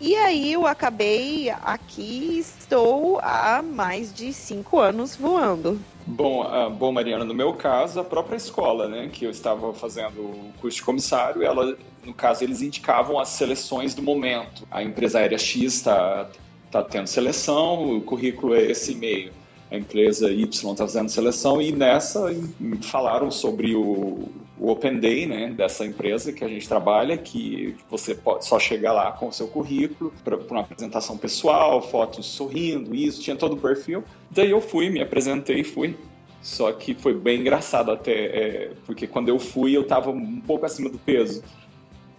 E aí eu acabei aqui, estou há mais de cinco anos voando. Bom, uh, bom, Mariana, no meu caso, a própria escola, né, que eu estava fazendo o curso de comissário, ela, no caso, eles indicavam as seleções do momento. A empresa aérea X está tá tendo seleção, o currículo é esse e-mail. A empresa Y está fazendo seleção e nessa falaram sobre o, o Open Day, né, dessa empresa que a gente trabalha, que você pode só chegar lá com o seu currículo para uma apresentação pessoal, fotos sorrindo, isso, tinha todo o perfil. Daí eu fui, me apresentei e fui. Só que foi bem engraçado até, é, porque quando eu fui eu estava um pouco acima do peso.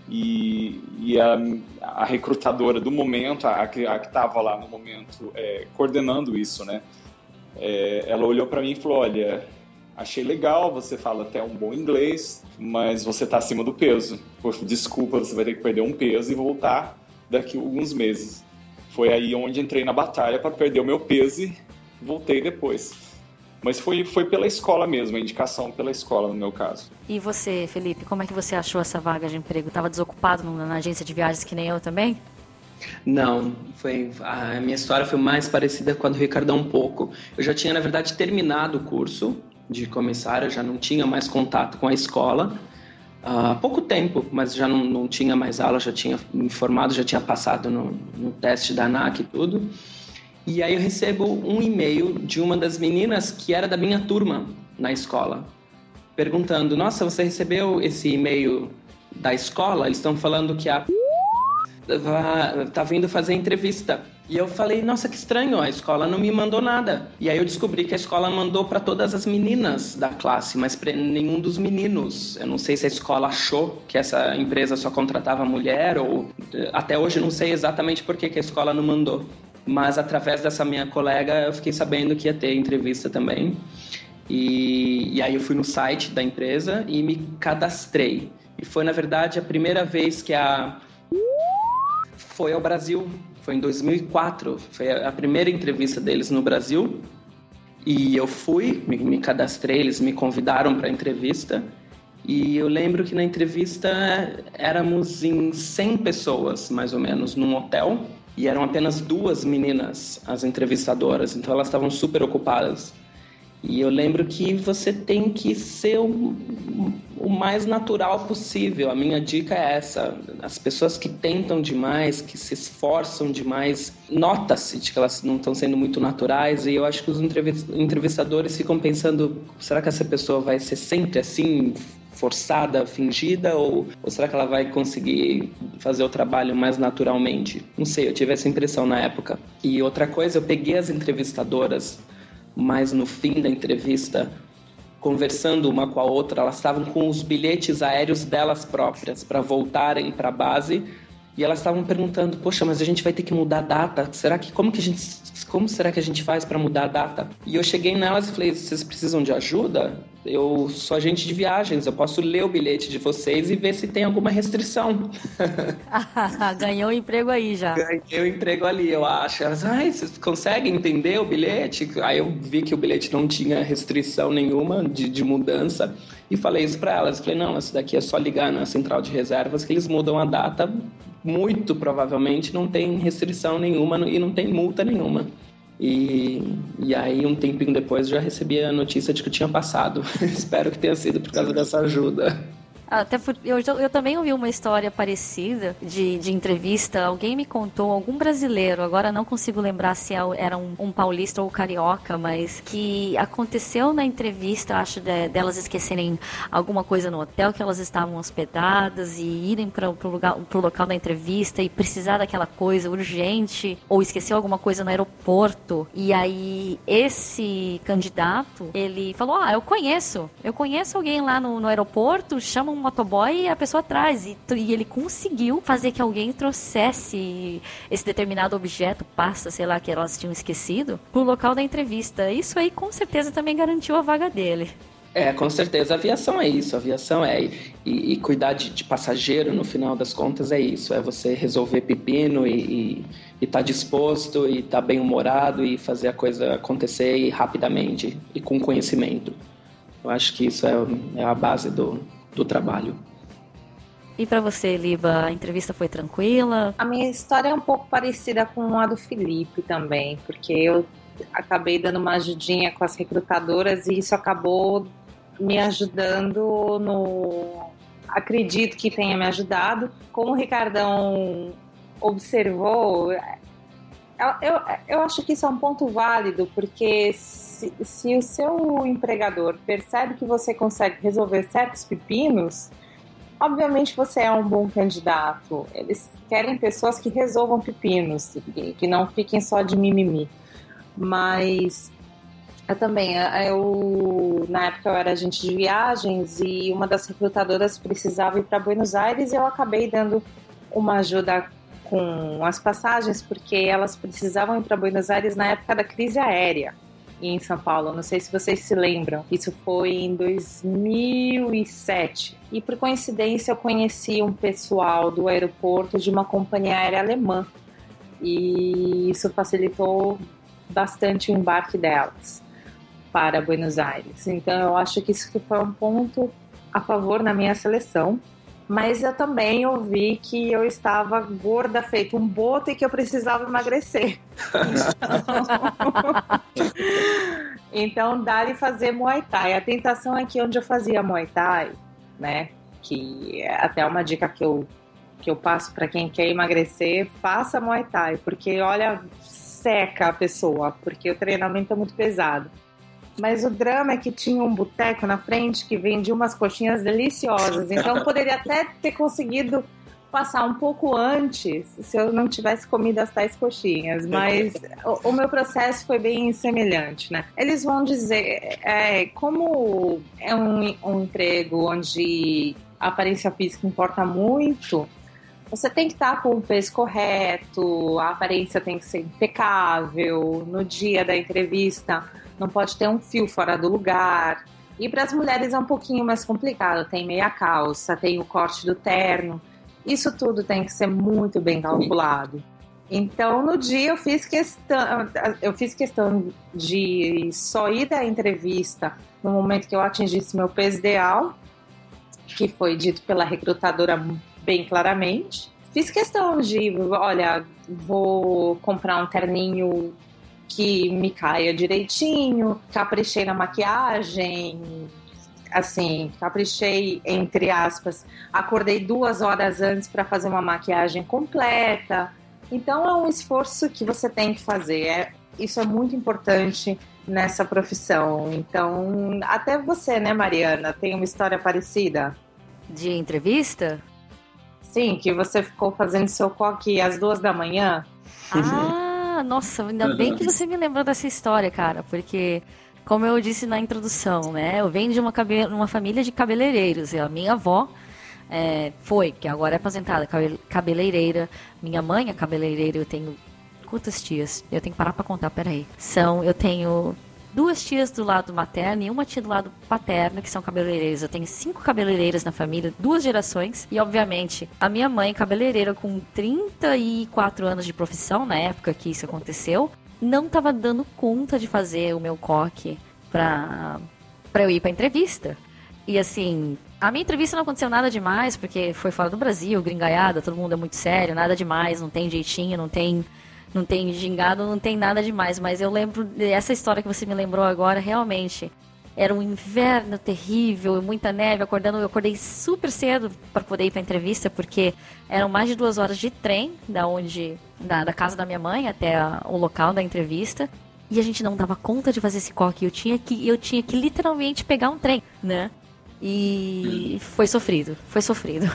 E, e a, a, recrutadora do momento, a, a que estava lá no momento é, coordenando isso, né? É, ela olhou para mim e falou: Olha, achei legal, você fala até um bom inglês, mas você está acima do peso. Poxa, desculpa, você vai ter que perder um peso e voltar daqui a alguns meses. Foi aí onde entrei na batalha para perder o meu peso e voltei depois. Mas foi, foi pela escola mesmo, a indicação pela escola no meu caso. E você, Felipe, como é que você achou essa vaga de emprego? Estava desocupado na agência de viagens que nem eu também? Não, foi a minha história foi mais parecida com a do Ricardão um pouco. Eu já tinha na verdade terminado o curso de comissário, já não tinha mais contato com a escola. Há pouco tempo, mas já não, não tinha mais aula, já tinha me formado, já tinha passado no, no teste da ANAC e tudo. E aí eu recebo um e-mail de uma das meninas que era da minha turma na escola, perguntando: Nossa, você recebeu esse e-mail da escola? Eles estão falando que a tá vindo fazer entrevista. E eu falei, nossa, que estranho, a escola não me mandou nada. E aí eu descobri que a escola mandou para todas as meninas da classe, mas para nenhum dos meninos. Eu não sei se a escola achou que essa empresa só contratava mulher ou até hoje não sei exatamente por que, que a escola não mandou. Mas através dessa minha colega eu fiquei sabendo que ia ter entrevista também. E, e aí eu fui no site da empresa e me cadastrei. E foi, na verdade, a primeira vez que a foi ao Brasil. Foi em 2004. Foi a primeira entrevista deles no Brasil. E eu fui, me, me cadastrei, eles me convidaram para a entrevista. E eu lembro que na entrevista éramos em 100 pessoas, mais ou menos, num hotel. E eram apenas duas meninas, as entrevistadoras. Então elas estavam super ocupadas. E eu lembro que você tem que ser o, o, mais natural possível. A minha dica é essa: as pessoas que tentam demais, que se esforçam demais, nota-se de que elas não estão sendo muito naturais. E eu acho que os entrevistadores ficam pensando: será que essa pessoa vai ser sempre assim? forçada, fingida, ou, ou será que ela vai conseguir fazer o trabalho mais naturalmente? Não sei, eu tive essa impressão na época. E outra coisa, eu peguei as entrevistadoras mas no fim da entrevista, conversando uma com a outra, elas estavam com os bilhetes aéreos delas próprias para voltarem para a base e elas estavam perguntando: "Poxa, mas a gente vai ter que mudar a data. Será que como que a gente como será que a gente faz para mudar a data?" E eu cheguei nelas e falei: "Vocês precisam de ajuda? Eu sou agente de viagens, eu posso ler o bilhete de vocês e ver se tem alguma restrição." [laughs] Ganhou o um emprego aí já. Ganhei o um emprego ali, eu acho. Elas, ai, vocês conseguem entender o bilhete? Aí eu vi que o bilhete não tinha restrição nenhuma de, de mudança e falei isso para elas. Falei, não, isso daqui é só ligar na central de reservas que eles mudam a data muito provavelmente não tem restrição nenhuma e não tem multa nenhuma. E, e aí, um tempinho depois, já recebi a notícia de que eu tinha passado. [laughs] Espero que tenha sido por causa dessa ajuda. Até por, eu, eu também ouvi uma história parecida de, de entrevista. Alguém me contou, algum brasileiro, agora não consigo lembrar se é era um, um paulista ou carioca, mas que aconteceu na entrevista, acho, de, delas esquecerem alguma coisa no hotel que elas estavam hospedadas e irem para o local da entrevista e precisar daquela coisa urgente, ou esqueceu alguma coisa no aeroporto. E aí, esse candidato, ele falou: Ah, eu conheço, eu conheço alguém lá no, no aeroporto, chama um motoboy e a pessoa traz. E, e, ele conseguiu fazer que alguém trouxesse esse determinado objeto, pasta, sei lá, que elas tinham esquecido, pro local da entrevista. Isso aí com certeza também garantiu a vaga dele. É, com certeza. A aviação é isso. A aviação é. E, e cuidar de, de, passageiro, no final das contas, é isso. É você resolver pepino e estar tá disposto e estar tá bem humorado e fazer a coisa acontecer e rapidamente e com conhecimento. Eu acho que isso é, é a base do, do trabalho. E para você, Liba, a entrevista foi tranquila? A minha história é um pouco parecida com a do Felipe também, porque eu acabei dando uma ajudinha com as recrutadoras e isso acabou me ajudando no. Acredito que tenha me ajudado. Como o Ricardão observou, eu, eu, acho que isso é um ponto válido, porque se, se o seu empregador percebe que você consegue resolver certos pepinos, obviamente você é um bom candidato. Eles querem pessoas que resolvam pepinos, que não fiquem só de mimimi. Mas eu também, eu na época eu era agente de viagens e uma das recrutadoras precisava ir para Buenos Aires e eu acabei dando uma ajuda com as passagens porque elas precisavam ir para Buenos Aires na época da crise aérea em São Paulo. Não sei se vocês se lembram. Isso foi em 2007. E por coincidência eu conheci um pessoal do aeroporto de uma companhia aérea alemã. E isso facilitou bastante o embarque delas para Buenos Aires. Então eu acho que isso foi um ponto a favor na minha seleção mas eu também ouvi que eu estava gorda, feito um boto e que eu precisava emagrecer. [laughs] Então, então dá-lhe fazer Muay Thai. A tentação é que onde eu fazia Muay Thai, né, que é até uma dica que eu, que eu passo para quem quer emagrecer, faça Muay Thai, porque olha, seca a pessoa, porque o treinamento é muito pesado. Mas o drama é que tinha um boteco na frente que vendia umas coxinhas deliciosas. Então poderia até ter conseguido passar um pouco antes se eu não tivesse comido as tais coxinhas. Mas o, o, meu processo foi bem semelhante, né? Eles vão dizer, é, como é um, um emprego onde a aparência física importa muito, você tem que estar com o peso correto, a aparência tem que ser impecável. No dia da entrevista, não pode ter um fio fora do lugar. E para as mulheres é um pouquinho mais complicado. Tem meia calça, tem o corte do terno. Isso tudo tem que ser muito bem calculado. Então, no dia eu fiz questão, eu fiz questão de só ir da entrevista no momento que eu atingisse meu peso ideal, que foi dito pela recrutadora bem claramente. Fiz questão de, olha, vou comprar um terninho que me caia direitinho, caprichei na maquiagem, assim, caprichei entre aspas, acordei duas horas antes para fazer uma maquiagem completa. Então é um esforço que você tem que fazer. É, isso é muito importante nessa profissão. Então, até você, né, Mariana, tem uma história parecida? De entrevista? Sim, que você ficou fazendo seu coque às duas da manhã. Ah! Nossa, ainda bem que você me lembrou dessa história, cara, porque como eu disse na introdução, né? Eu venho de uma, cabe... uma família de cabeleireiros. E a minha avó é, foi, que agora é aposentada, cabeleireira. Minha mãe é cabeleireira. Eu tenho quantas tias? Eu tenho que parar para contar, peraí. São, eu tenho duas tias do lado materno e uma tia do lado paterno, que são cabeleireiras. Eu tenho cinco cabeleireiras na família, duas gerações. E, obviamente, a minha mãe, cabeleireira com 34 anos de profissão, na época que isso aconteceu, não estava dando conta de fazer o meu coque pra, pra eu ir pra entrevista. E, assim, a minha entrevista não aconteceu nada demais, porque foi fora do Brasil, gringaiada, todo mundo é muito sério, nada demais, não tem jeitinho, não tem não tem gingado, não tem nada demais. Mas eu lembro essa história que você me lembrou agora, realmente. Era um inverno terrível, muita neve, acordando, eu acordei super cedo para poder ir para a entrevista, porque eram mais de duas horas de trem da onde da, da casa da minha mãe até a, o local da entrevista. E a gente não dava conta de fazer esse coque. Eu tinha que, eu tinha que literalmente pegar um trem, né? E foi sofrido, foi sofrido.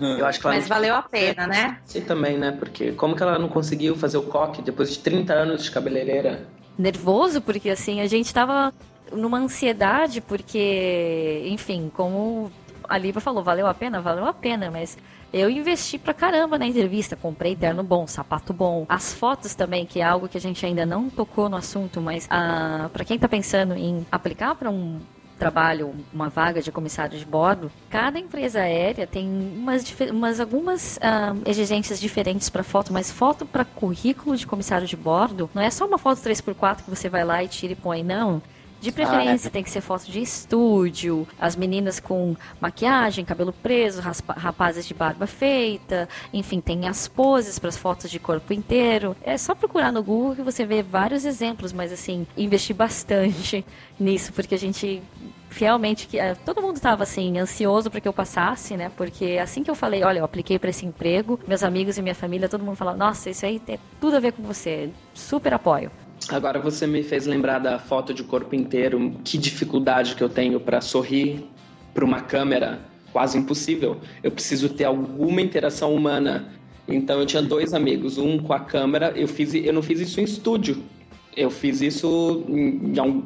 Eu acho que Mas valeu a pena, né? Sim, também, né? Porque como que ela não conseguiu fazer o coque depois de 30 anos de cabeleireira? Nervoso, porque assim, a gente tava numa ansiedade, porque, enfim, como a Liva falou, valeu a pena? Valeu a pena, mas eu investi pra caramba na entrevista, comprei terno bom, sapato bom, as fotos também, que é algo que a gente ainda não tocou no assunto, mas ah, para quem tá pensando em aplicar para um trabalho, uma vaga de comissário de bordo, cada empresa aérea tem umas, umas algumas ah, exigências diferentes para foto, mas foto para currículo de comissário de bordo não é só uma foto 3x4 que você vai lá e tira e põe, não. De preferência, tem que ser foto de estúdio, as meninas com maquiagem, cabelo preso, rapazes de barba feita, enfim, tem as poses para as fotos de corpo inteiro. É só procurar no Google que você vê vários exemplos, mas assim, investi bastante [laughs] nisso, porque a gente realmente que eh, todo mundo estava assim ansioso para que eu passasse, né? Porque assim que eu falei, olha, eu apliquei para esse emprego, meus amigos e minha família, todo mundo falou, nossa, isso aí tem tudo a ver com você, super apoio. Agora você me fez lembrar da foto de corpo inteiro. Que dificuldade que eu tenho para sorrir para uma câmera, quase impossível. Eu preciso ter alguma interação humana. Então eu tinha dois amigos, um com a câmera. Eu fiz, eu não fiz isso em estúdio. Eu fiz isso em, em algum-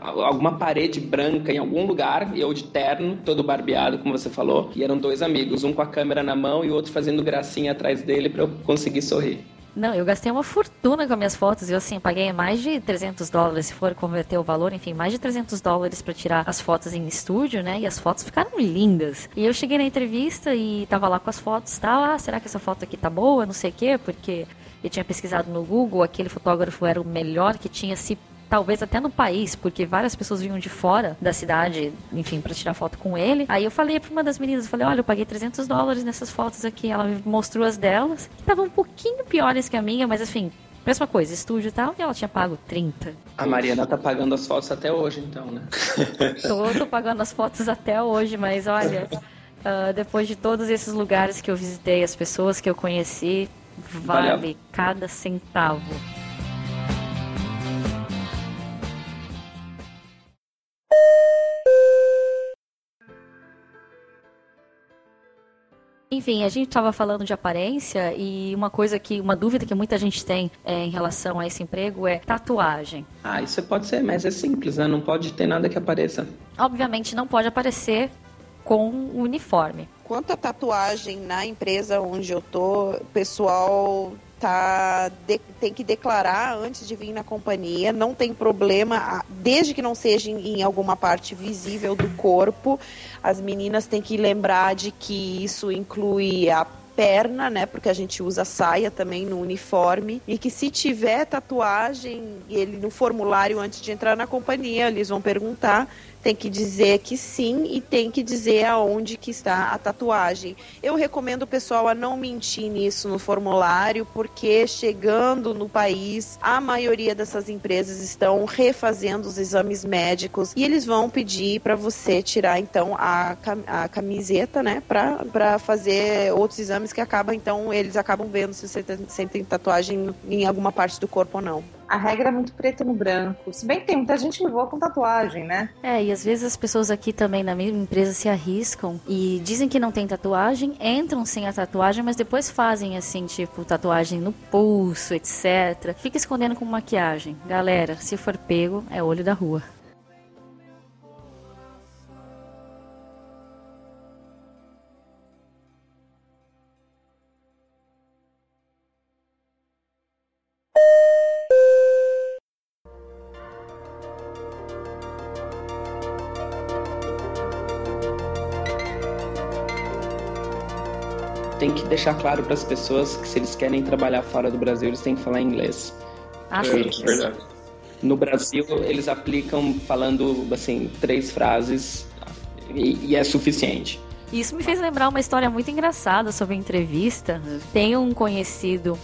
alguma parede branca em algum lugar, eu de terno, todo barbeado, como você falou. E eram dois amigos, um com a câmera na mão e outro fazendo gracinha atrás dele para eu conseguir sorrir. Não, eu gastei uma fortuna com as minhas fotos. Eu, assim, paguei mais de 300 dólares, se for converter o valor, enfim, mais de 300 dólares para tirar as fotos em estúdio, né? E as fotos ficaram lindas. E eu cheguei na entrevista e tava lá com as fotos, tá? Ah, será que essa foto aqui tá boa? Não sei o quê, porque eu tinha pesquisado no Google, aquele fotógrafo era o melhor que tinha se talvez até no país, porque várias pessoas vinham de fora da cidade, enfim, para tirar foto com ele. Aí eu falei para uma das meninas, eu falei, olha, eu paguei 300 dólares nessas fotos aqui. Ela me mostrou as delas, que estavam um pouquinho piores que a minha, mas assim, mesma coisa, estúdio e tal, e ela tinha pago 30. A Mariana tá pagando as fotos até hoje, então, né? [laughs] Tô, tô pagando as fotos até hoje, mas olha, [laughs] ah, depois de todos esses lugares que eu visitei, as pessoas que eu conheci, vale Valeu. cada centavo. Enfim, a gente estava falando de aparência e uma coisa que, uma dúvida que muita gente tem é, em relação a esse emprego é tatuagem. Ah, isso pode ser, mas é simples, né? Não pode ter nada que apareça. Obviamente não pode aparecer com o uniforme. Quanto à tatuagem na empresa onde eu tô, o pessoal tá de- tem que declarar antes de vir na companhia, não tem problema, desde que não seja em, em alguma parte visível do corpo. As meninas têm que lembrar de que isso inclui a perna, né? Porque a gente usa saia também no uniforme. E que se tiver tatuagem, ele no formulário antes de entrar na companhia, eles vão perguntar tem que dizer que sim e tem que dizer aonde que está a tatuagem. Eu recomendo o pessoal a não mentir nisso no formulário, porque chegando no país, a maioria dessas empresas estão refazendo os exames médicos e eles vão pedir para você tirar então a, a camiseta, né, para fazer outros exames que acabam então eles acabam vendo se você tem tatuagem em alguma parte do corpo ou não. A regra é muito preto no branco. Se bem que tem muita gente que voa com tatuagem, né? É, e às vezes as pessoas aqui também na mesma empresa se arriscam e dizem que não tem tatuagem, entram sem a tatuagem, mas depois fazem assim, tipo, tatuagem no pulso, etc. Fica escondendo com maquiagem. Galera, se for pego, é olho da rua. Deixar claro para as pessoas que se eles querem trabalhar fora do Brasil, eles têm que falar inglês. Ah, É, sim. Verdade. No Brasil, eles aplicam falando assim três frases e, e é suficiente. Isso me fez lembrar uma história muito engraçada sobre a entrevista. Tem um conhecido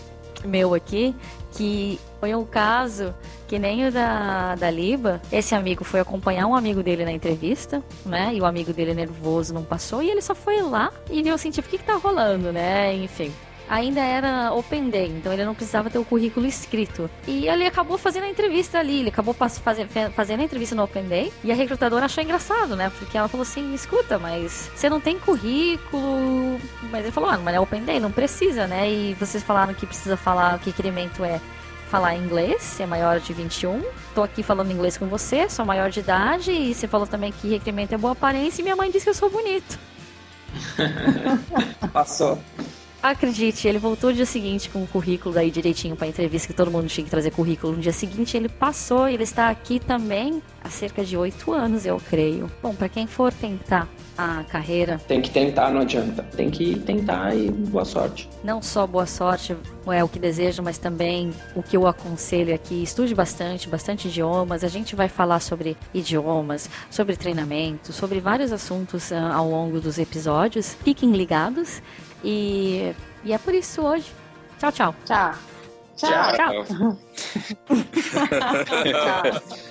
meu aqui que foi um caso que nem o da, da Liba. Esse amigo foi acompanhar um amigo dele na entrevista, né? E o amigo dele nervoso não passou. E ele só foi lá e viu assim, tipo, o que, que tá rolando, né? Enfim ainda era Open Day, então ele não precisava ter o currículo escrito. E ele acabou fazendo a entrevista ali, ele acabou fazendo, a entrevista no Open Day e a recrutadora achou engraçado, né? Porque ela falou assim: escuta, mas você não tem currículo. Mas ele falou: ah, mas é Open Day, não precisa, né? E vocês falaram que precisa falar o que requerimento é falar inglês, ser maior de 21. Tô aqui falando inglês com você, sou maior de idade e você falou também que requerimento é boa aparência e minha mãe disse que eu sou bonito. [laughs] Passou. Acredite, ele voltou no dia seguinte com o currículo daí direitinho para entrevista, que todo mundo tinha que trazer currículo. No dia seguinte ele passou e ele está aqui também há cerca de oito anos, eu creio. Bom, para quem for tentar a carreira. Tem que tentar, não adianta. Tem que tentar e boa sorte. Não só boa sorte é o que desejo, mas também o que eu aconselho aqui. Estude bastante, bastante idiomas. A gente vai falar sobre idiomas, sobre treinamento, sobre vários assuntos uh, ao longo dos episódios. Fiquem ligados. E, e é por isso hoje. Tchau, tchau. Tchau. Tchau. Tchau. tchau. [laughs] [laughs]